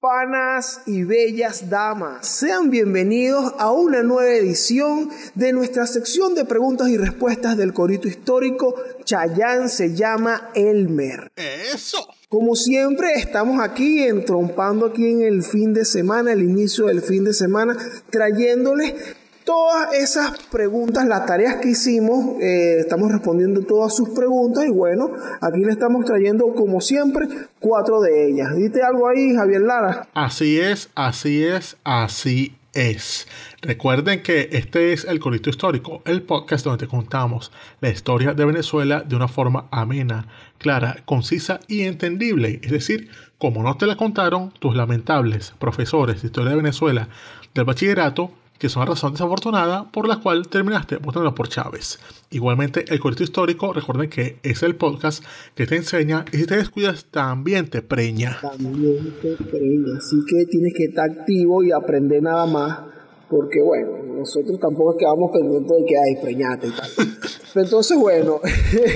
Panas y bellas damas, sean bienvenidos a una nueva edición de nuestra sección de preguntas y respuestas del corito histórico Chayán se llama Elmer. Eso. Como siempre, estamos aquí entrompando aquí en el fin de semana, el inicio del fin de semana, trayéndoles todas esas preguntas, las tareas que hicimos, eh, estamos respondiendo todas sus preguntas y bueno, aquí le estamos trayendo como siempre cuatro de ellas. ¿Diste algo ahí, Javier Lara? Así es, así es, así es. Recuerden que este es el Corito Histórico, el podcast donde te contamos la historia de Venezuela de una forma amena, clara, concisa y entendible. Es decir, como no te la contaron tus lamentables profesores de historia de Venezuela del bachillerato, que son la razón desafortunada por la cual terminaste votando por Chávez. Igualmente, el corito histórico, recuerden que es el podcast que te enseña y si te descuidas también te preña. También te preña, así que tienes que estar activo y aprender nada más, porque bueno, nosotros tampoco quedamos pendientes de que hay preñate y tal. Entonces, bueno,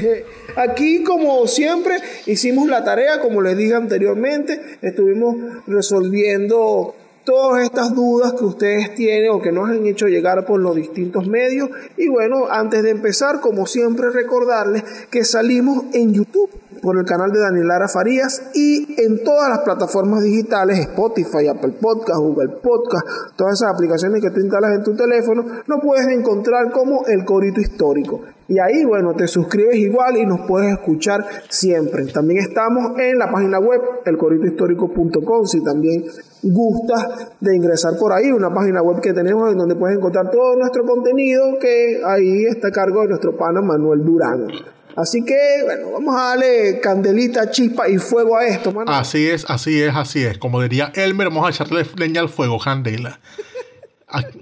aquí como siempre hicimos la tarea, como les dije anteriormente, estuvimos resolviendo todas estas dudas que ustedes tienen o que nos han hecho llegar por los distintos medios. Y bueno, antes de empezar, como siempre, recordarles que salimos en YouTube por el canal de Daniela Farías y en todas las plataformas digitales, Spotify, Apple Podcast, Google Podcast, todas esas aplicaciones que tú instalas en tu teléfono, nos puedes encontrar como El Corito Histórico. Y ahí, bueno, te suscribes igual y nos puedes escuchar siempre. También estamos en la página web, elcoritohistórico.com, si también gustas de ingresar por ahí, una página web que tenemos en donde puedes encontrar todo nuestro contenido, que ahí está a cargo de nuestro pana Manuel Durán. Así que, bueno, vamos a darle candelita, chispa y fuego a esto, mano. Así es, así es, así es. Como diría Elmer, vamos a echarle leña al fuego, candela.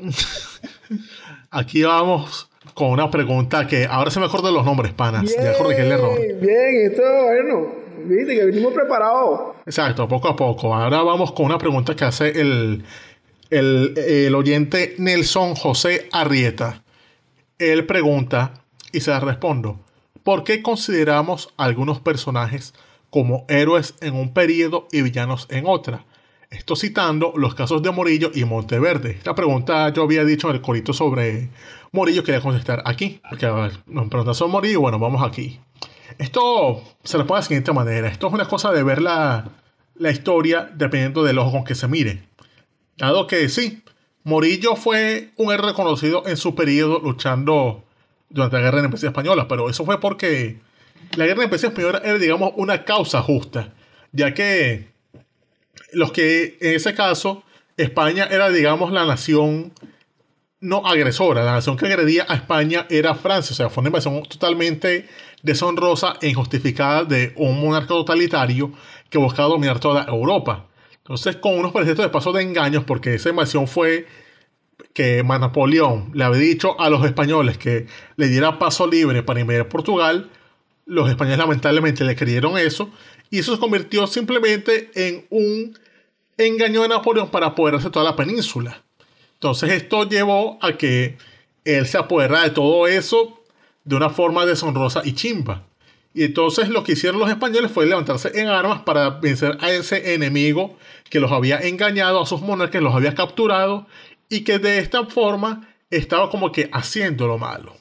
Aquí vamos con una pregunta que ahora se me acuerdan los nombres, panas. Bien, ya corregí el error. Bien, esto, bueno, viste que venimos preparados. Exacto, poco a poco. Ahora vamos con una pregunta que hace el, el, el oyente Nelson José Arrieta. Él pregunta y se la respondo. ¿Por qué consideramos algunos personajes como héroes en un periodo y villanos en otra? Esto citando los casos de Morillo y Monteverde. Esta pregunta yo había dicho en el corito sobre Morillo, quería contestar aquí. Porque a ver, nos preguntan sobre Morillo, bueno, vamos aquí. Esto se lo pone de la siguiente manera. Esto es una cosa de ver la, la historia dependiendo del ojo con que se mire. Dado que sí, Morillo fue un héroe reconocido en su periodo luchando durante la guerra de la independencia española, pero eso fue porque la guerra de la independencia española era, digamos, una causa justa, ya que los que en ese caso España era, digamos, la nación no agresora, la nación que agredía a España era Francia, o sea, fue una invasión totalmente deshonrosa e injustificada de un monarca totalitario que buscaba dominar toda Europa. Entonces, con unos pretextos de paso de engaños, porque esa invasión fue que Napoleón le había dicho a los españoles que le diera paso libre para invadir Portugal, los españoles lamentablemente le creyeron eso y eso se convirtió simplemente en un engaño de Napoleón para apoderarse de toda la península. Entonces esto llevó a que él se apodera de todo eso de una forma deshonrosa y chimba. Y entonces lo que hicieron los españoles fue levantarse en armas para vencer a ese enemigo que los había engañado, a sus monarcas, los había capturado y que de esta forma estaba como que haciendo lo malo.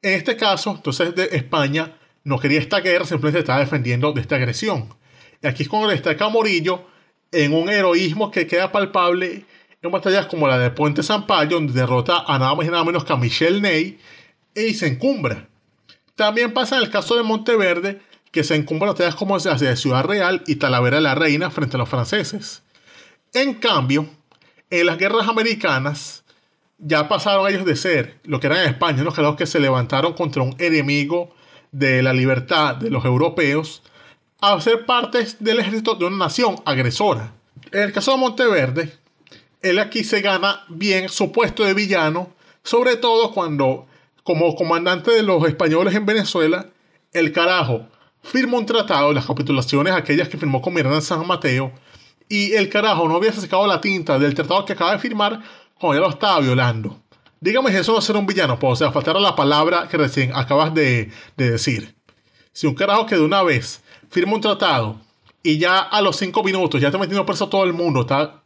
En este caso, entonces de España no quería esta guerra, simplemente estaba defendiendo de esta agresión. Y aquí es cuando destaca Morillo en un heroísmo que queda palpable en batallas como la de Puente Sampaio, donde derrota a nada más y nada menos que a Michel Ney y se encumbra. También pasa en el caso de Monteverde, que se encumbra batallas como de Ciudad Real y Talavera de la Reina frente a los franceses. En cambio, en las guerras americanas ya pasaron ellos de ser lo que eran en España, unos los que se levantaron contra un enemigo de la libertad de los europeos, a ser parte del ejército de una nación agresora. En el caso de Monteverde, él aquí se gana bien su puesto de villano, sobre todo cuando, como comandante de los españoles en Venezuela, el carajo firma un tratado, las capitulaciones aquellas que firmó con Miranda San Mateo, y el carajo no había sacado la tinta del tratado que acaba de firmar cuando ya lo estaba violando. Dígame eso no ser un villano, pues, o sea, faltar la palabra que recién acabas de, de decir. Si un carajo que de una vez firma un tratado y ya a los cinco minutos ya está metiendo preso a todo el mundo, está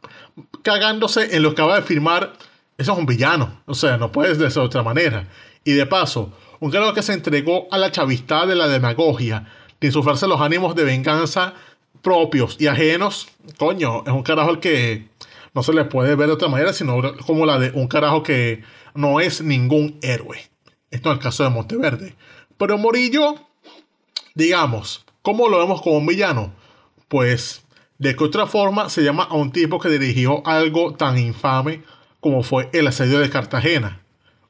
cagándose en lo que acaba de firmar, eso es un villano. O sea, no puedes de otra manera. Y de paso, un carajo que se entregó a la chavistad de la demagogia, sin sufrirse los ánimos de venganza propios y ajenos, coño, es un carajo al que no se le puede ver de otra manera, sino como la de un carajo que no es ningún héroe. Esto es el caso de Monteverde. Pero Morillo, digamos, ¿cómo lo vemos como un villano? Pues, ¿de qué otra forma se llama a un tipo que dirigió algo tan infame como fue el asedio de Cartagena?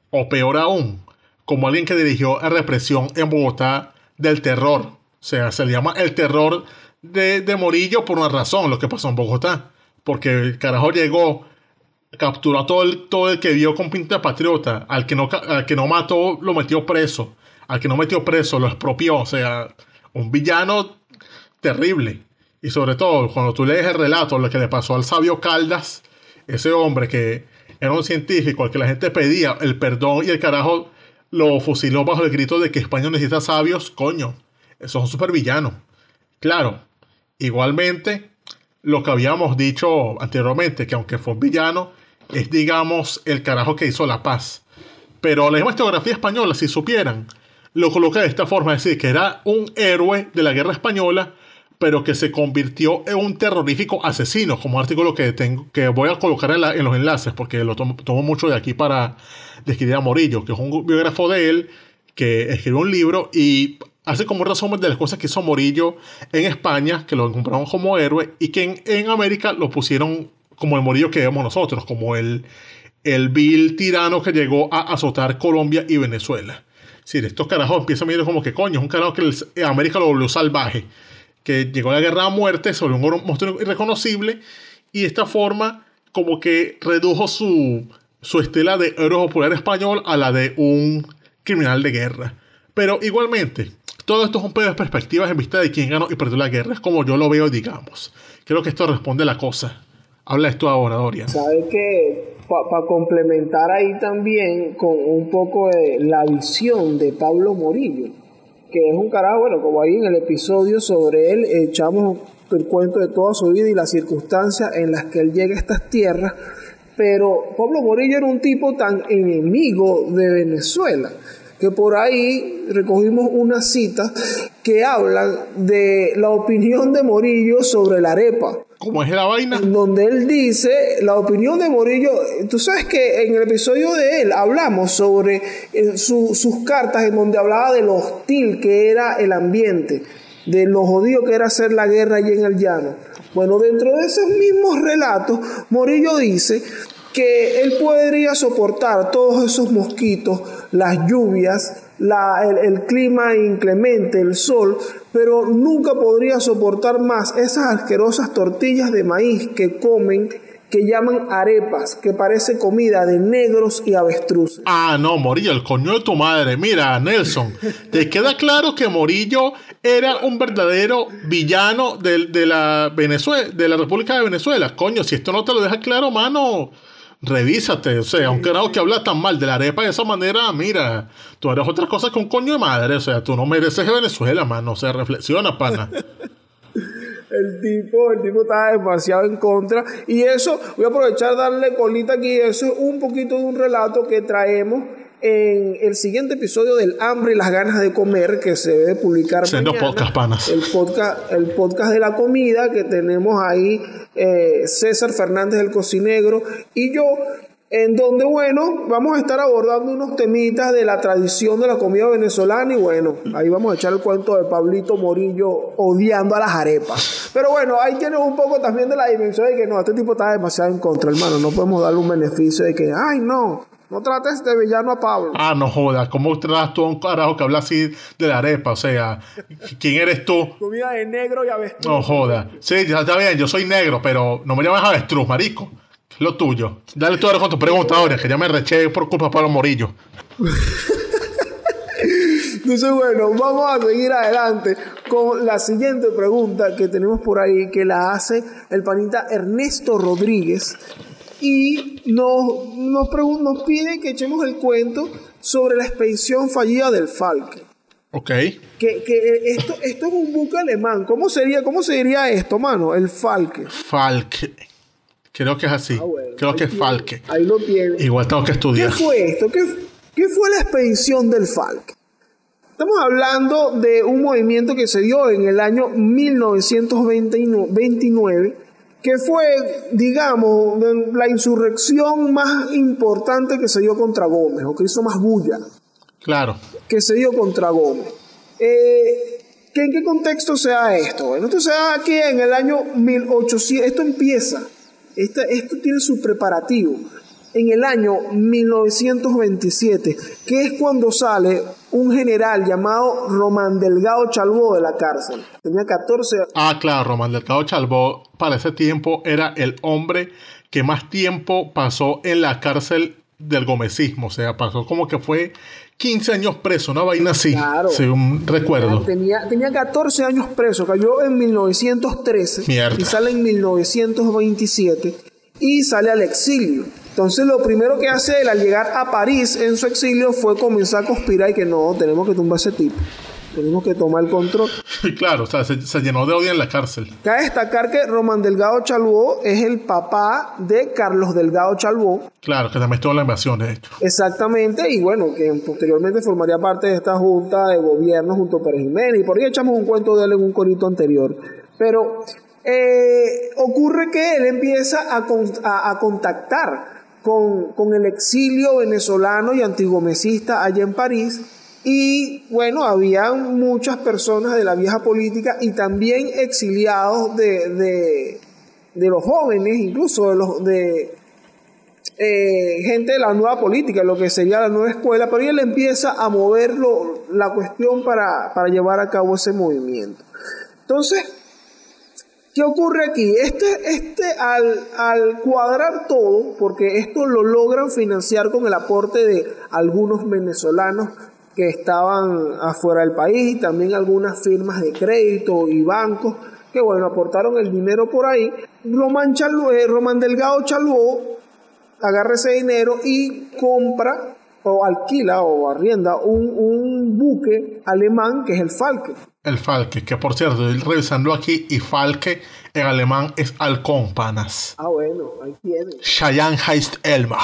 O peor aún, como alguien que dirigió la represión en Bogotá del terror. O sea, se le llama el terror de, de Morillo por una razón, lo que pasó en Bogotá. Porque el carajo llegó, capturó a todo el, todo el que vio con pinta patriota. Al que, no, al que no mató, lo metió preso. Al que no metió preso, lo expropió. O sea, un villano terrible. Y sobre todo, cuando tú lees el relato, lo que le pasó al sabio Caldas, ese hombre que era un científico al que la gente pedía el perdón y el carajo lo fusiló bajo el grito de que España necesita sabios, coño, eso es un super villano. Claro, igualmente, lo que habíamos dicho anteriormente, que aunque fue un villano, es digamos el carajo que hizo la paz. Pero la historiografía española, si supieran, lo coloca de esta forma, es decir, que era un héroe de la guerra española, pero que se convirtió en un terrorífico asesino, como artículo que, tengo, que voy a colocar en, los enlaces, porque lo tomo, mucho de aquí para describir a Morillo, que es un biógrafo de él, que escribió un libro y hace como resumen de las cosas que hizo Morillo en España, que lo compraron como héroe, y que en, América lo pusieron como el Morillo que vemos nosotros, como el, el vil tirano que llegó a azotar Colombia y Venezuela. Si estos carajos empiezan a como que coño, es un carajo que América lo volvió salvaje que llegó a la guerra a muerte sobre un monstruo irreconocible y de esta forma como que redujo su, su estela de héroe popular español a la de un criminal de guerra. Pero igualmente, todo esto es un pedo de perspectivas en vista de quién ganó y perdió la guerra. Es como yo lo veo, digamos. Creo que esto responde a la cosa. Habla esto ahora, Dorian. ¿Sabes qué? Para complementar ahí también con un poco de la visión de Pablo Morillo que es un carajo, bueno, como ahí en el episodio sobre él echamos el cuento de toda su vida y las circunstancias en las que él llega a estas tierras, pero Pablo Morillo era un tipo tan enemigo de Venezuela que por ahí recogimos una cita que hablan de la opinión de Morillo sobre la arepa. ¿Cómo es la vaina? donde él dice la opinión de Morillo. Tú sabes que en el episodio de él hablamos sobre eh, sus cartas en donde hablaba de lo hostil que era el ambiente, de lo jodido que era hacer la guerra allí en el llano. Bueno, dentro de esos mismos relatos, Morillo dice que él podría soportar todos esos mosquitos, las lluvias, el, clima inclemente, el sol, pero nunca podría soportar más esas asquerosas tortillas de maíz que comen que llaman arepas, que parece comida de negros y avestruces. Ah, no, Morillo, el coño de tu madre. Mira, Nelson, te queda claro que Morillo era un verdadero villano de, de, la Venezuela, de la República de Venezuela. Coño, si esto no te lo deja claro, mano, revísate. O sea, aunque no que habla tan mal de la arepa de esa manera, mira, tú eres otra cosa que un coño de madre. O sea, tú no mereces Venezuela, mano. O sea, reflexiona, pana. El tipo, el tipo está demasiado en contra. Y eso, voy a aprovechar darle colita aquí. Eso es un poquito de un relato que traemos en el siguiente episodio del hambre y las ganas de comer que se debe publicar mañana, podcast panas. el podcast el podcast de la comida que tenemos ahí eh, César Fernández el cocinegro y yo en donde, bueno, vamos a estar abordando unos temitas de la tradición de la comida venezolana y bueno, ahí vamos a echar el cuento de Pablito Morillo odiando a las arepas. Pero bueno, ahí tienes un poco también de la dimensión de que no, este tipo está demasiado en contra, hermano, no podemos darle un beneficio de que, ay, no, no trates de villano a Pablo. Ah, no jodas. ¿Cómo tratas tú a un carajo que habla así de la arepa? O sea, ¿quién eres tú? Comida de negro y avestruz. No jodas. Sí, ya está bien, yo soy negro, pero no me llames avestruz, marico. Lo tuyo. Dale tú ahora con tu pregunta ahora, que ya me reché por culpa de Pablo Morillo. Entonces, bueno, vamos a seguir adelante con la siguiente pregunta que tenemos por ahí, que la hace el panita Ernesto Rodríguez. Y nos, nos, nos pide que echemos el cuento sobre la expedición fallida del Falke. Ok. Que, que esto, esto es un buque alemán. ¿Cómo sería, cómo se diría esto, mano? El Falke. Falke. Creo que es así. Ah, bueno, Creo que es tiene. Falke. Ahí lo tiene. Igual tengo que ¿Qué estudiar. fue esto? ¿Qué, qué fue la expedición del Falk? Estamos hablando de un movimiento que se dio en el año 1929, que fue, digamos, la insurrección más importante que se dio contra Gómez, o que hizo más bulla, Claro. que se dio contra Gómez. Eh, ¿que ¿En qué contexto se da esto? Esto se da aquí en el año 1800, esto empieza, esta- esto tiene su preparativo, en el año 1927, que es cuando sale un general llamado Román Delgado Chalbó de la cárcel. Tenía 14 años. Ah, claro, Román Delgado Chalbó para ese tiempo era el hombre que más tiempo pasó en la cárcel del gomecismo. O sea, pasó como que fue 15 años preso, una vaina así, Claro. según recuerdo. Tenía, tenía 14 años preso, cayó en 1913 Mierda. y sale en 1927 y sale al exilio. Entonces lo primero que hace él al llegar a París en su exilio fue comenzar a conspirar y que no, tenemos que tumbar a ese tipo, tenemos que tomar el control. claro, o sea, se, se llenó de odio en la cárcel. Cabe destacar que Román Delgado Chalbó es el papá de Carlos Delgado Chalbó, Claro, que también estuvo en la invasión, de hecho. exactamente, y bueno, que posteriormente formaría parte de esta junta de gobierno junto a Pérez Jiménez, y por ahí echamos un cuento de él en un corito anterior. Pero eh, ocurre que él empieza a, con- a- a contactar con, con el exilio venezolano y antigomecista allá en París, y bueno, había muchas personas de la vieja política y también exiliados de, de, de los jóvenes, incluso de los de eh, gente de la nueva política, lo que sería la nueva escuela, pero él empieza a mover la cuestión para, para llevar a cabo ese movimiento. Entonces, ¿qué ocurre aquí? Este, este al, al cuadrar todo, porque esto lo logran financiar con el aporte de algunos venezolanos que estaban afuera del país, y también algunas firmas de crédito y bancos que bueno, aportaron el dinero por ahí. Román, Chalú- Delgado Chalbó agarra ese dinero y compra o alquila o arrienda un, un buque alemán que es el Falke. El Falke, que por cierto, estoy revisando aquí y Falke en alemán es halcón, panas. Ah, bueno, ahí tiene. Cheyenne heißt Elma.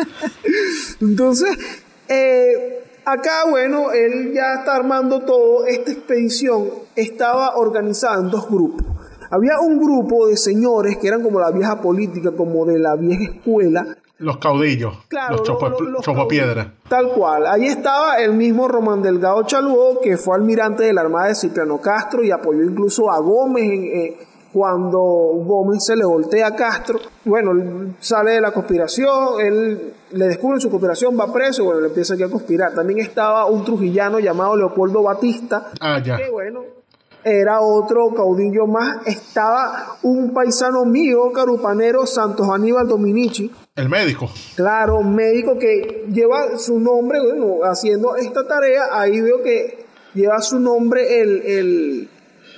Entonces, eh, acá, bueno, él ya está armando todo. Esta expedición estaba organizada en dos grupos. Había un grupo de señores que eran como la vieja política, como de la vieja escuela, Los caudillos, Claro, los chopo. Tal cual. Ahí estaba el mismo Román Delgado Chalbó, que fue almirante de la Armada de Cipriano Castro y apoyó incluso a Gómez en, eh, cuando Gómez se le voltea a Castro. Bueno, sale de la conspiración, él le descubren su conspiración, va preso y bueno, le empieza aquí a conspirar. También estaba un trujillano llamado Leopoldo Batista, Ah, ya. que bueno, era otro caudillo más. Estaba un paisano mío, carupanero, Santos Aníbal Dominici, El médico. Claro, médico que lleva su nombre, bueno, haciendo esta tarea, ahí veo que lleva su nombre el, el,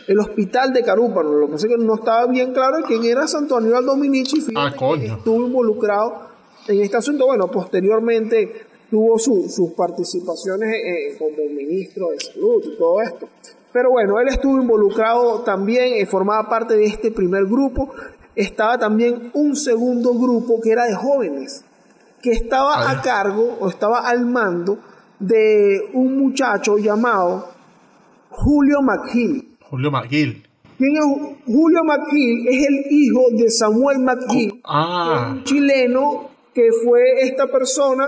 el hospital de Carúpano. Lo que pasa es que no estaba bien claro quién era Santo Aníbal Dominici. Ah, coño. Estuvo involucrado en este asunto. Bueno, posteriormente tuvo su- sus participaciones eh, como ministro de salud y todo esto. Pero bueno, él estuvo involucrado también, eh, formaba parte de este primer grupo. Estaba también un segundo grupo que era de jóvenes, que estaba a cargo o estaba al mando de un muchacho llamado Julio McGill. Julio McGill. ¿Quién es Ju- Julio McGill? Es el hijo de Samuel McGill, Ah, un chileno que fue esta persona,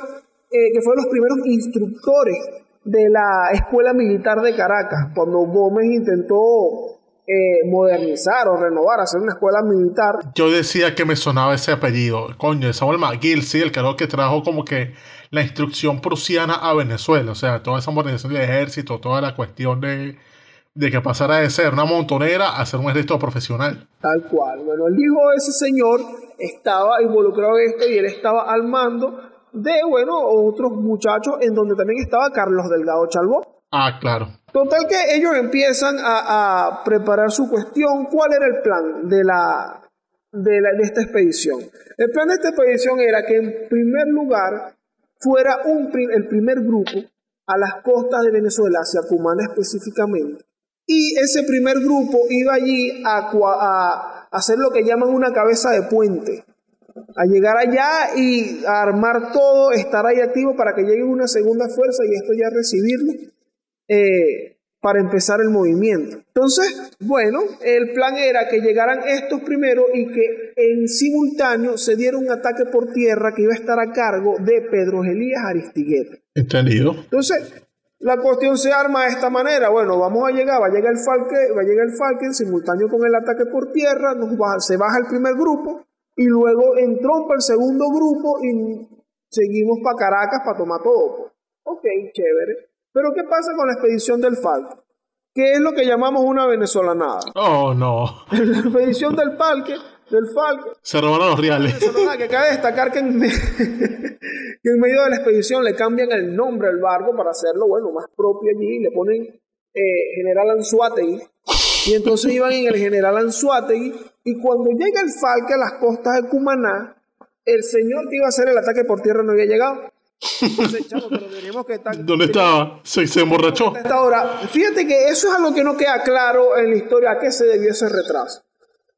eh, que fue los primeros instructores de la Escuela Militar de Caracas, cuando Gómez intentó eh, modernizar o renovar, hacer una escuela militar. yo decía que me sonaba ese apellido. Coño, Samuel McGill, sí, el que trajo como que la instrucción prusiana a Venezuela. O sea, toda esa modernización del ejército, toda la cuestión de, de que pasara de ser una montonera a ser un ejército profesional. Tal cual. Bueno, el hijo de ese señor estaba involucrado en esto y él estaba al mando de, bueno, otros muchachos en donde también estaba Carlos Delgado Chalbó. Ah, claro. Total que ellos empiezan a, preparar su cuestión. ¿Cuál era el plan de, la, de, la, de esta expedición? El plan de esta expedición era que en primer lugar fuera un, el primer grupo a las costas de Venezuela, hacia Cumana específicamente, y ese primer grupo iba allí a, hacer lo que llaman una cabeza de puente, a llegar allá y a armar todo, estar ahí activo para que llegue una segunda fuerza y esto ya recibirlo eh, para empezar el movimiento. Entonces, bueno, el plan era que llegaran estos primero y que en simultáneo se diera un ataque por tierra que iba a estar a cargo de Pedro Elías Aristigueta. Entendido. Entonces, la cuestión se arma de esta manera. Bueno, vamos a llegar, va a llegar el Falcon, va a llegar el Falcon simultáneo con el ataque por tierra, se baja el primer grupo y luego entró para el segundo grupo y seguimos para Caracas para tomar todo. Ok, chévere. Pero ¿qué pasa con la expedición del Falcon? ¿Qué es lo que llamamos una venezolanada? Oh, no. la expedición del Falcon del Falcon. Se robaron los reales. Que cabe destacar que en, que en, medio de la expedición le cambian el nombre al barco para hacerlo, bueno, más propio allí, le ponen eh, General Anzuategui. Y entonces iban en el General Anzuategui. Y cuando llega el Falcon a las costas de Cumaná, el señor que iba a hacer el ataque por tierra no había llegado. ¿Dónde estaba? Se, se emborrachó. Ahora, fíjate que eso es algo que no queda claro en la historia a qué se debió ese retraso.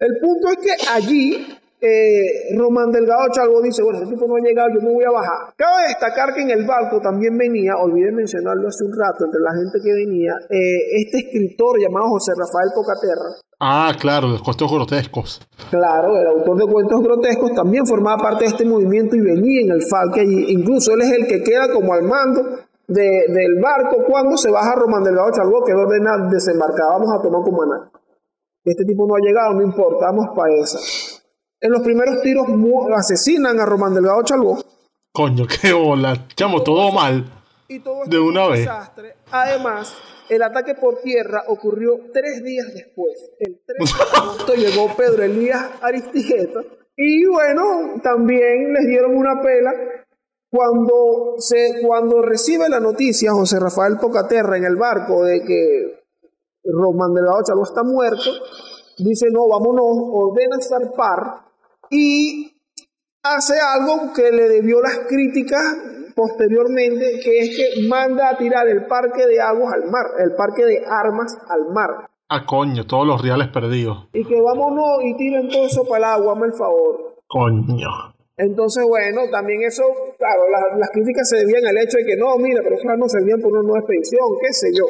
El punto es que allí eh, Román Delgado Chalvo dice, bueno, este tipo no ha llegado, yo me voy a bajar. Cabe destacar que en el barco también venía, olvidé mencionarlo hace un rato, entre la gente que venía, eh, este escritor llamado José Rafael Pocaterra. Ah, claro, los cuentos grotescos. Claro, el autor de cuentos grotescos también formaba parte de este movimiento y venía en el falque. Incluso él es el que queda como al mando del barco cuando se baja Román Delgado Chalvo, que ordena desembarcar, vamos a tomar Cumaná. Este tipo no ha llegado, no importa, vamos para esa. En los primeros tiros asesinan a Román Delgado Chalbó. Coño, qué bola. Chamo, todo mal. Y todo de una vez. Desastre. Además, el ataque por tierra ocurrió tres días después. El 3 de agosto llegó Pedro Elías Aristigueta. Y bueno, también les dieron una pela cuando, se, cuando recibe la noticia José Rafael Pocaterra en el barco de que Román Delgado Chalvo está muerto, dice, no, vámonos, ordena zarpar y hace algo que le debió las críticas posteriormente, que es que manda a tirar el parque de aguas al mar, el parque de armas al mar. Ah, coño, todos los reales perdidos. Y que vámonos y tiren todo eso para el agua, hazme el favor. Coño. Entonces, bueno, también eso, claro, las, críticas se debían al hecho de que no, mira, pero eso no servían por una nueva expedición, qué sé yo.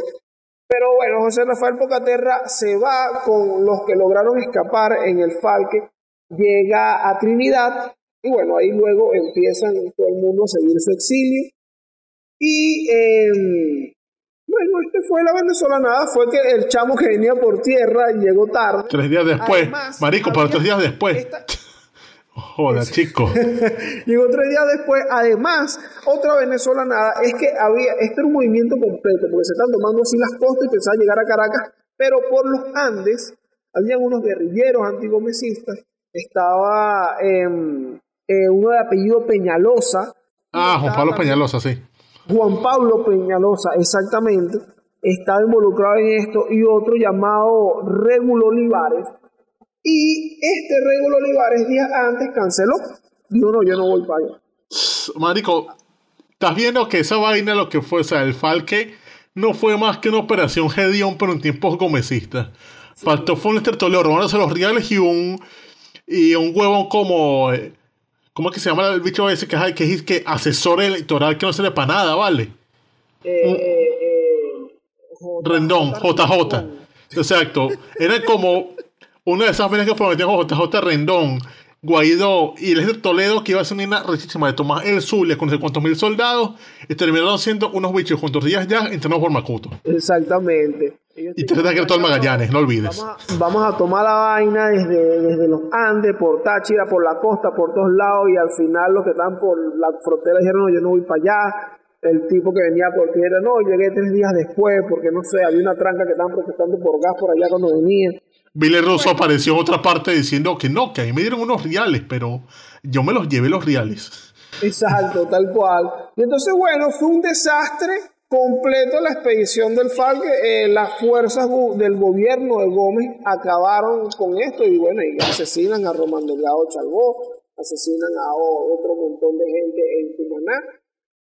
Pero bueno, José Rafael Pocaterra se va con los que lograron escapar en el Falque, llega a Trinidad y bueno, ahí luego empiezan todo el mundo a seguir su exilio. Y em, bueno, este fue la venezolana, fue que el chamo que venía por tierra llegó tarde. Tres días después, marico, pero tres días después. Joder, chico. Llegó tres días después. Además, otra venezolana es que había, este era un movimiento completo, porque se están tomando así las costas y pensaban llegar a Caracas, pero por los Andes habían unos guerrilleros antigomesistas. Estaba em, eh, uno de apellido Peñalosa. Ah, Juan Pablo Peñalosa, sí. Juan Pablo Peñalosa, exactamente. Estaba involucrado en esto y otro llamado Regulo Olivares y este Regulo Olivares días antes canceló. Dijo, no, yo no voy para allá. Marico, estás viendo que esa vaina lo que fue, o sea, el Falque no fue más que una operación Gedeon, pero en tiempos gomecistas. Faltó fue un estertoleo, robándose los reales y un, y un huevón como. Eh, ¿Cómo es que se llama el bicho ese que, que es que asesor electoral que no sirve para nada, ¿vale? Eh, eh, Rendón, JJ. Exacto. Era como una de esas veces que prometieron JJ Rendón, Guaidó y el ejército Toledo, que iba a ser una rechísima de tomar el Zulia con no sé cuántos mil soldados, y terminaron siendo unos bichos juntos días ya entrenados por Macuto. Exactamente. Y te que todo el Magallanes, no olvides. Vamos a, tomar la vaina desde, desde los Andes, por Táchira, por la costa, por todos lados, y al final los que están por la frontera dijeron, no, yo no voy para allá. el tipo que venía porque era, no, llegué tres días después porque no sé, había una tranca que estaban protestando por gas por allá cuando venía. Billy Russo apareció en otra parte diciendo que no, que a mí me dieron unos reales, pero yo me los llevé los reales. Exacto, tal cual. Y entonces, bueno, fue un desastre completo la expedición del FARC. Eh, las fuerzas del gobierno de Gómez acabaron con esto y bueno, y asesinan a Román Delgado Chalbó, asesinan a otro montón de gente en Cumaná.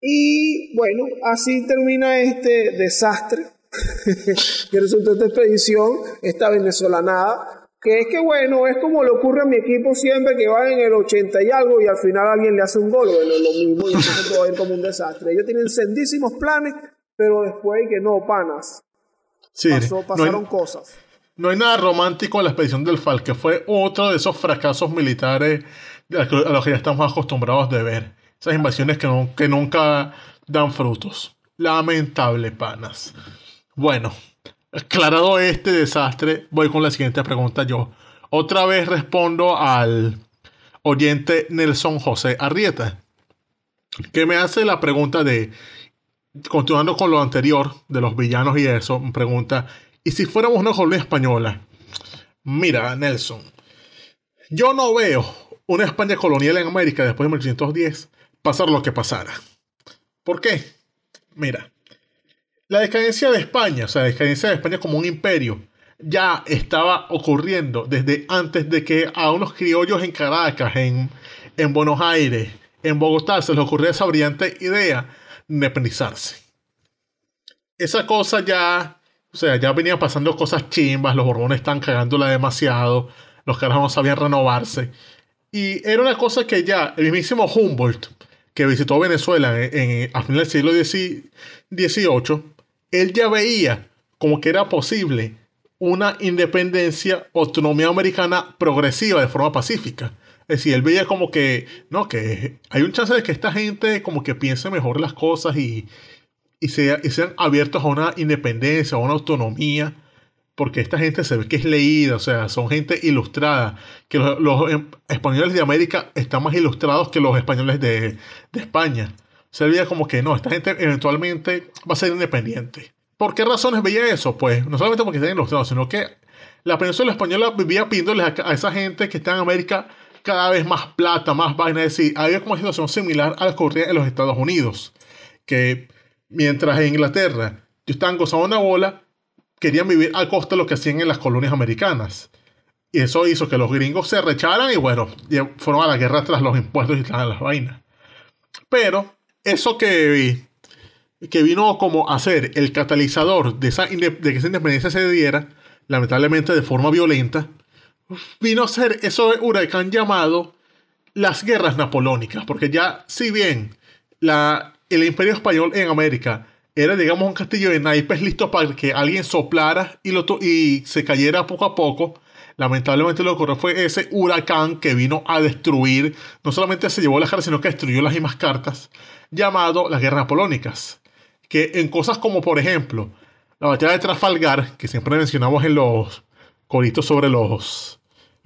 Y bueno, así termina este desastre que resultó esta expedición, esta venezolanada, que es que bueno, es como le ocurre a mi equipo siempre que van en el 80 y algo y al final alguien le hace un gol, bueno, lo mismo y entonces todo es como un desastre. Ellos tienen sendísimos planes, pero después que no, panas. Sí, pasaron cosas. No hay nada romántico en la expedición del FAL, que fue otro de esos fracasos militares a los que ya estamos acostumbrados de ver. Esas invasiones que, que nunca dan frutos. Lamentable, panas. Bueno, aclarado este desastre, voy con la siguiente pregunta yo. Otra vez respondo al oyente Nelson José Arrieta, que me hace la pregunta de, continuando con lo anterior, de los villanos y eso, me pregunta, ¿y si fuéramos una colonia española? Mira, Nelson, yo no veo una España colonial en América después de 1810 pasar lo que pasara. ¿Por qué? Mira, la decadencia de España, o sea, la decadencia de España como un imperio, ya estaba ocurriendo desde antes de que a unos criollos en Caracas, en, en Buenos Aires, en Bogotá, se les ocurriera esa brillante idea de independizarse. Esa cosa ya, o sea, ya venían pasando cosas chimbas, los borbones están cagándola demasiado, los carajos no sabían renovarse. Y era una cosa que ya el mismísimo Humboldt, que visitó Venezuela en, a finales del siglo XVIII, él ya veía como que era posible una independencia, autonomía americana progresiva de forma pacífica. Es decir, él veía como que, no, que hay un chance de que esta gente como que piense mejor las cosas y, y, sea, y sean abiertos a una independencia, a una autonomía, porque esta gente se ve que es leída, o sea, son gente ilustrada, que los, em, españoles de América están más ilustrados que los españoles de, de España se veía como que no, esta gente eventualmente va a ser independiente. ¿Por qué razones veía eso? Pues no solamente porque están ilustrados, sino que la península española vivía pidiéndoles a, esa gente que está en América cada vez más plata, más vaina. Es decir, había como una situación similar a la que ocurría en los Estados Unidos. Que mientras en Inglaterra estaban gozando una bola, querían vivir a costa de lo que hacían en las colonias americanas. Y eso hizo que los gringos se recharan y bueno, fueron a la guerra tras los impuestos y tras las vainas. Pero eso que, que vino como a ser el catalizador de, esa de que esa independencia se diera, lamentablemente de forma violenta, vino a ser eso huracán llamado las guerras napoleónicas, porque ya si bien la, el imperio español en América era, digamos, un castillo de naipes listo para que alguien soplara y, lo y se cayera poco a poco, lamentablemente lo que ocurrió fue ese huracán que vino a destruir, no solamente se llevó las cartas, sino que destruyó las mismas cartas, llamado las guerras napoleónicas, que en cosas como por ejemplo la batalla de Trafalgar, que siempre mencionamos en los coritos sobre los,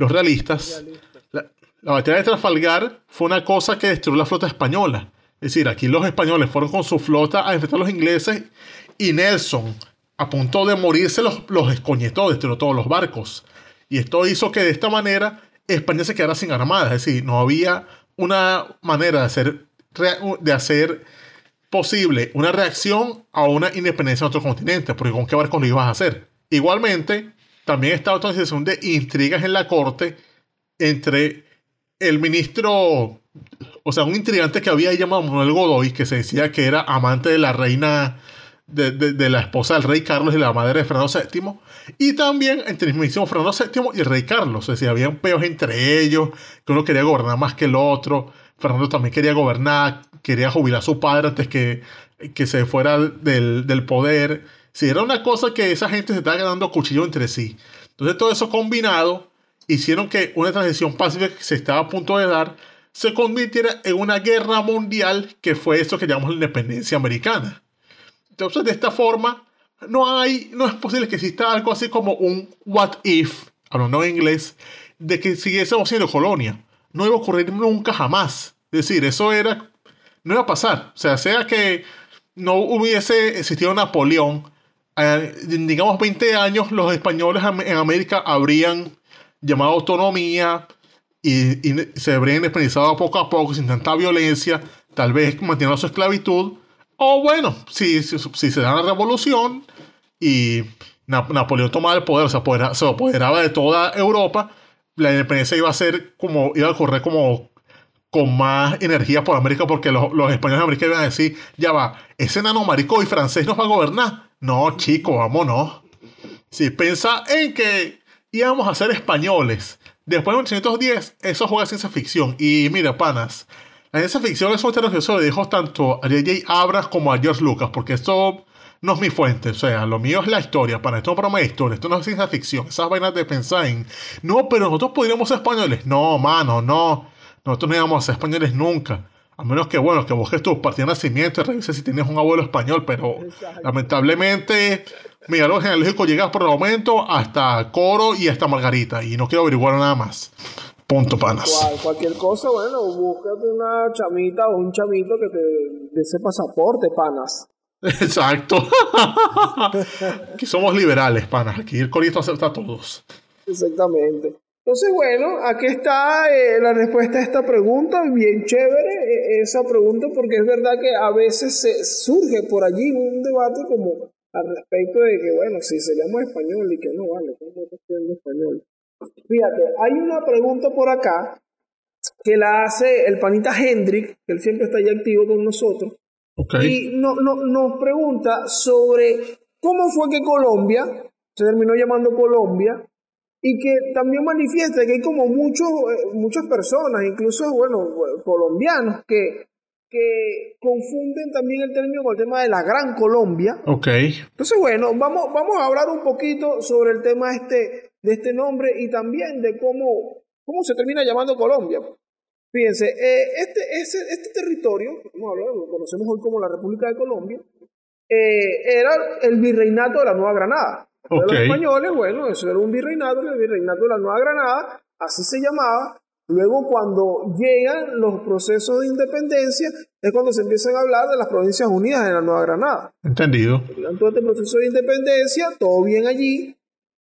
los realistas, la, batalla de Trafalgar fue una cosa que destruyó la flota española. Es decir, aquí los españoles fueron con su flota a enfrentar a los ingleses y Nelson, a punto de morirse, los, los escoñetó, destruyó todos los barcos. Y esto hizo que de esta manera España se quedara sin armada. Es decir, no había una manera de hacer de hacer posible una reacción a una independencia en otro continente, porque con qué barcos lo ibas a hacer. Igualmente, también estaba otra situación de intrigas en la corte entre el ministro, o sea, un intrigante que había llamado Manuel Godoy, que se decía que era amante de la reina, de, la esposa del rey Carlos y la madre de Fernando VII, y también entre el mismísimo Fernando VII y el rey Carlos, es decir, había peos entre ellos, que uno quería gobernar más que el otro, Fernando también quería gobernar, quería jubilar a su padre antes que, que se fuera del, poder. Si era una cosa que esa gente se estaba ganando cuchillo entre sí. Entonces todo eso combinado hicieron que una transición pacífica que se estaba a punto de dar se convirtiera en una guerra mundial que fue eso que llamamos la independencia americana. Entonces de esta forma no hay, no es posible que exista algo así como un what if, hablando en inglés, de que siguiésemos siendo colonia no iba a ocurrir nunca jamás. Es decir, eso era, no iba a pasar. O sea, sea que no hubiese existido Napoleón, digamos 20 años, los españoles en América habrían llamado autonomía y, se habrían independizado poco a poco sin tanta violencia, tal vez manteniendo su esclavitud. O bueno, si, si, se da la revolución y Napoleón tomaba el poder, se apoderaba, se apoderaba de toda Europa, la independencia iba a ser como, iba a correr como con más energía por América porque los, españoles de América iban a decir, ya va, ese nano marico y francés nos va a gobernar. No, chico, vámonos. Si pensa en que íbamos a ser españoles, después de 1810, eso juega ciencia ficción. Y mira, panas, la ciencia ficción es un se le dijo tanto a J.J. Abras como a George Lucas, porque esto no es mi fuente, o sea, lo mío es la historia, para esto es un programa de historia, esto no es ciencia ficción, esas vainas de pensar en, no, pero nosotros podríamos ser españoles, no, mano, no, nosotros no íbamos a ser españoles nunca, a menos que, bueno, que busques tu partida de nacimiento y revises si tienes un abuelo español, pero lamentablemente mi árbol genealógico llega por el momento hasta Coro y hasta Margarita, y no quiero averiguar nada más. Punto, panas. cualquier cosa, bueno, búscate una chamita o un chamito que te dé ese pasaporte, panas. Exacto. Aquí somos liberales, panas. Aquí el corito acepta a todos. Exactamente. Entonces, bueno, aquí está eh, la respuesta a esta pregunta, bien chévere eh, esa pregunta, porque es verdad que a veces se surge por allí un debate como al respecto de que, bueno, si se llama español y que no vale, ¿cómo está español? Fíjate, hay una pregunta por acá que la hace el panita Hendrik, que él siempre está ahí activo con nosotros, y no, nos pregunta sobre cómo fue que Colombia se terminó llamando Colombia y que también manifiesta que hay como muchos, eh, muchas personas, incluso, bueno, colombianos, que, que confunden también el término con el tema de la Gran Colombia. Ok. Entonces, bueno, vamos, vamos a hablar un poquito sobre el tema este, de este nombre y también de cómo, cómo se termina llamando Colombia. Fíjense, eh, este, este, este territorio, lo conocemos hoy como la República de Colombia, eh, era el virreinato de la Nueva Granada. Los españoles, bueno, eso era un virreinato, el virreinato de la Nueva Granada, así se llamaba. Luego, cuando llegan los procesos de independencia, es cuando se empiezan a hablar de las Provincias Unidas de la Nueva Granada. Entendido. Todo este proceso de independencia, todo bien allí.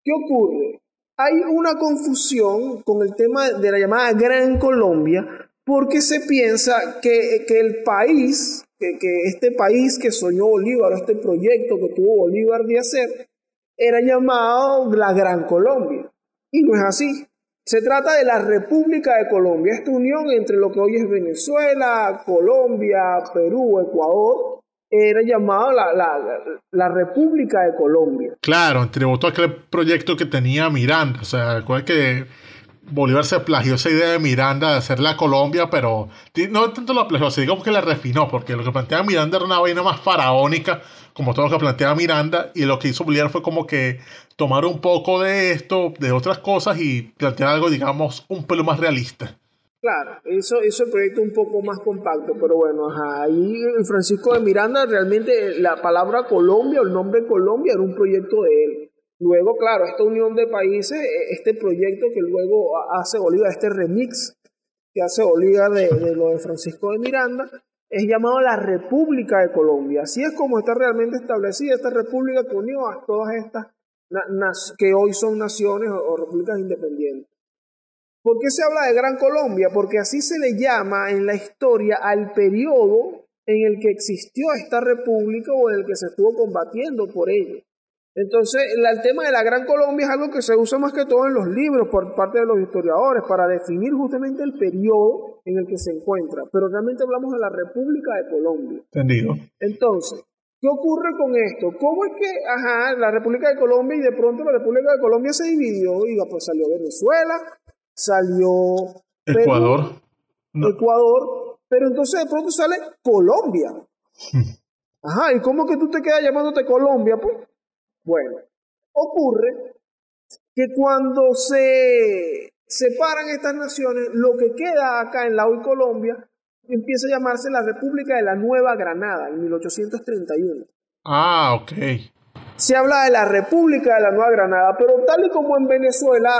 ¿Qué ocurre? hay una confusión con el tema de la llamada Gran Colombia porque se piensa que, el país, que, este país que soñó Bolívar, este proyecto que tuvo Bolívar de hacer, era llamado la Gran Colombia. Y no es así. Se trata de la República de Colombia, esta unión entre lo que hoy es Venezuela, Colombia, Perú, Ecuador, era llamado la, la, la, República de Colombia. Claro, tributó aquel proyecto que tenía Miranda. O sea, recuerda que Bolívar se plagió esa idea de Miranda de hacer la Colombia, pero no tanto la plagió, sino digamos que la refinó, porque lo que planteaba Miranda era una vaina más faraónica, como todo lo que planteaba Miranda, y lo que hizo Bolívar fue como que tomar un poco de esto, de otras cosas, y plantear algo, digamos, un pelo más realista. Claro, hizo, hizo el proyecto un poco más compacto, pero bueno, ahí Francisco de Miranda realmente la palabra Colombia, el nombre Colombia era un proyecto de él. Luego, claro, esta unión de países, e, este proyecto que luego hace Bolívar, este remix que hace Bolívar de, lo de Francisco de Miranda, es llamado la República de Colombia. Así es como está realmente establecida esta república que unió a todas estas que hoy son naciones o repúblicas independientes. ¿Por qué se habla de Gran Colombia? Porque así se le llama en la historia al periodo en el que existió esta república o en el que se estuvo combatiendo por ello. Entonces, el tema de la Gran Colombia es algo que se usa más que todo en los libros por parte de los historiadores para definir justamente el periodo en el que se encuentra. Pero realmente hablamos de la República de Colombia. Entendido. Entonces, ¿qué ocurre con esto? ¿Cómo es que, ajá, la República de Colombia y de pronto la República de Colombia se dividió y pues salió Venezuela, salió Ecuador. Ecuador, pero entonces de pronto sale Colombia. Hmm. Ajá, ¿y cómo que tú te quedas llamándote Colombia? Pues? Bueno, ocurre que cuando se separan estas naciones, lo que queda acá en la hoy Colombia empieza a llamarse la República de la Nueva Granada en 1831. Ah, ok se habla de la República de la Nueva Granada, pero tal y como en Venezuela,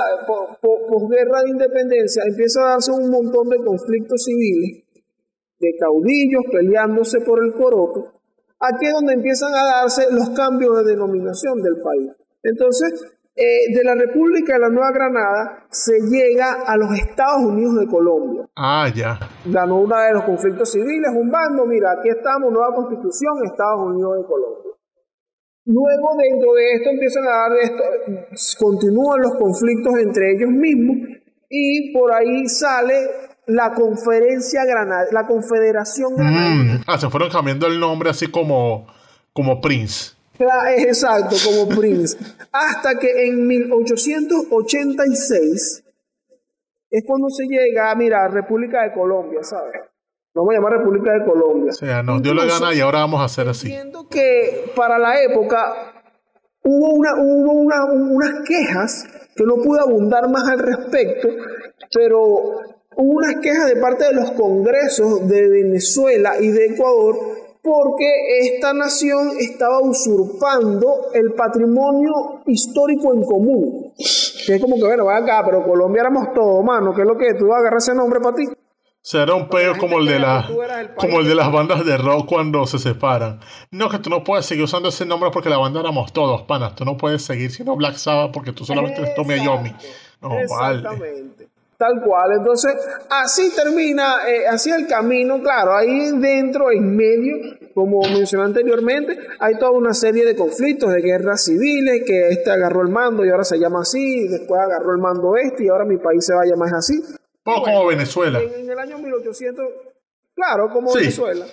posguerra de independencia, empieza a darse un montón de conflictos civiles, de caudillos peleándose por el coroto, aquí es donde empiezan a darse los cambios de denominación del país. Entonces, eh, de la República de la Nueva Granada se llega a los Estados Unidos de Colombia. Ah, ya. Ganó uno de los conflictos civiles, un bando, mira, aquí estamos, nueva constitución, Estados Unidos de Colombia. Luego, dentro de esto, empiezan a dar esto, continúan los conflictos entre ellos mismos y por ahí sale la conferencia Granada, la confederación Granada. Mm. Ah, se fueron cambiando el nombre así como, como Prince. Exacto, como Prince. Hasta que en 1886 es cuando se llega, mira, República de Colombia, ¿sabes? Vamos a llamar República de Colombia. O sea, nos dio la gana y ahora vamos a hacer así. Entiendo que para la época hubo, una, hubo una, unas quejas que no pude abundar más al respecto, pero hubo unas quejas de parte de los congresos de Venezuela y de Ecuador porque esta nación estaba usurpando el patrimonio histórico en común. Que es como que, bueno, va acá, pero Colombia éramos todos, mano, ¿qué es lo que tú vas a agarrar ese nombre para ti? Será un peo como el de la, como el de las bandas de rock cuando se separan. No, que tú no puedes seguir usando ese nombre porque la banda éramos todos, panas. Tú no puedes seguir siendo Black Sabbath porque tú solamente eres Tommy Yomi. No, Exactamente. Tal cual. Entonces, así termina, eh, así el camino. Claro, ahí dentro, en medio, como mencioné anteriormente, hay toda una serie de conflictos, de guerras civiles, que este agarró el mando y ahora se llama así, después agarró el mando este y ahora mi país se va a llamar así. Poco como Venezuela. En, el año 1800, claro, como Venezuela.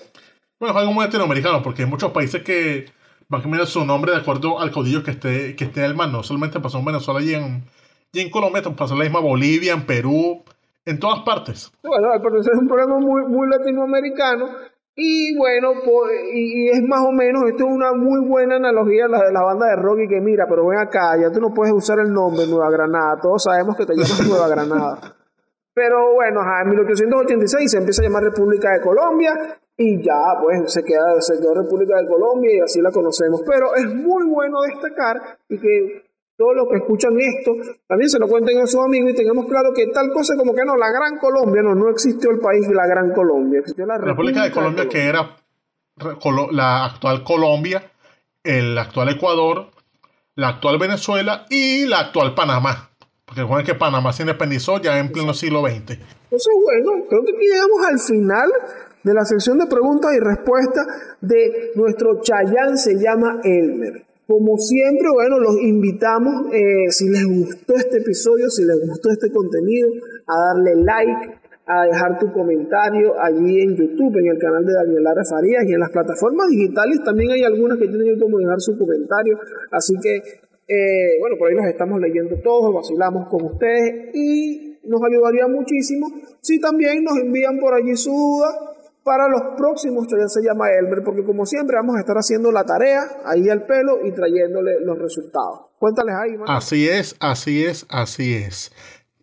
Bueno, es algo muy latinoamericano, porque hay muchos países que van a cambiar su nombre de acuerdo al codillo que esté, que esté el mando. Solamente pasó en Venezuela y en, y en Colombia, pasó la misma Bolivia, en Perú, en todas partes. Bueno, pero es un problema muy, muy latinoamericano. Y bueno, y, es más o menos, esto es una muy buena analogía la, de la banda de rock y que mira, pero ven acá, ya tú no puedes usar el nombre Nueva Granada, todos sabemos que te llamas Nueva Granada. Pero bueno, en 1886 se empieza a llamar República de Colombia y ya pues se queda, se quedó República de Colombia y así la conocemos. Pero es muy bueno destacar y que todos los que escuchan esto también se lo cuenten a sus amigos y tengamos claro que tal cosa como que no, la Gran Colombia, no, no existió el país de la Gran Colombia, existió la República, de, Colombia, que era la actual Colombia, el actual Ecuador, la actual Venezuela y la actual Panamá. Porque recuerden que Panamá se independizó ya en pleno siglo XX. Entonces, bueno, creo que aquí llegamos al final de la sección de preguntas y respuestas de nuestro Chayán se llama Elmer. Como siempre, bueno, los invitamos, eh, si les gustó este episodio, si les gustó este contenido, a darle like, a dejar tu comentario allí en YouTube, en el canal de Daniel Lara Farías y en las plataformas digitales también hay algunas que tienen como dejar su comentario. Así que eh, bueno, por ahí nos estamos leyendo todos, vacilamos con ustedes y nos ayudaría muchísimo si también nos envían por allí su duda para los próximos ya se llama Elmer, porque como siempre vamos a estar haciendo la tarea ahí al pelo y trayéndole los resultados. Cuéntales ahí, Así es, así es, así es.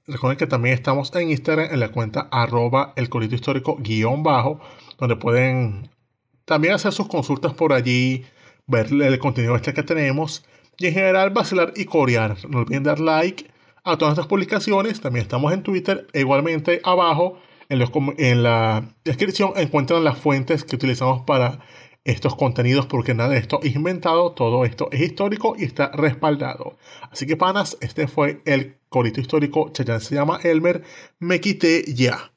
Recuerden que también estamos en Instagram en la cuenta arroba el corito histórico guion bajo, donde pueden también hacer sus consultas por allí, ver el contenido este que tenemos y en general vacilar y corear. No olviden dar like a todas nuestras publicaciones. También estamos en Twitter. Igualmente abajo en, los, en la descripción encuentran las fuentes que utilizamos para estos contenidos porque nada de esto es inventado, todo esto es histórico y está respaldado. Así que panas, este fue el corito histórico, Chayan se llama Elmer, me quité ya.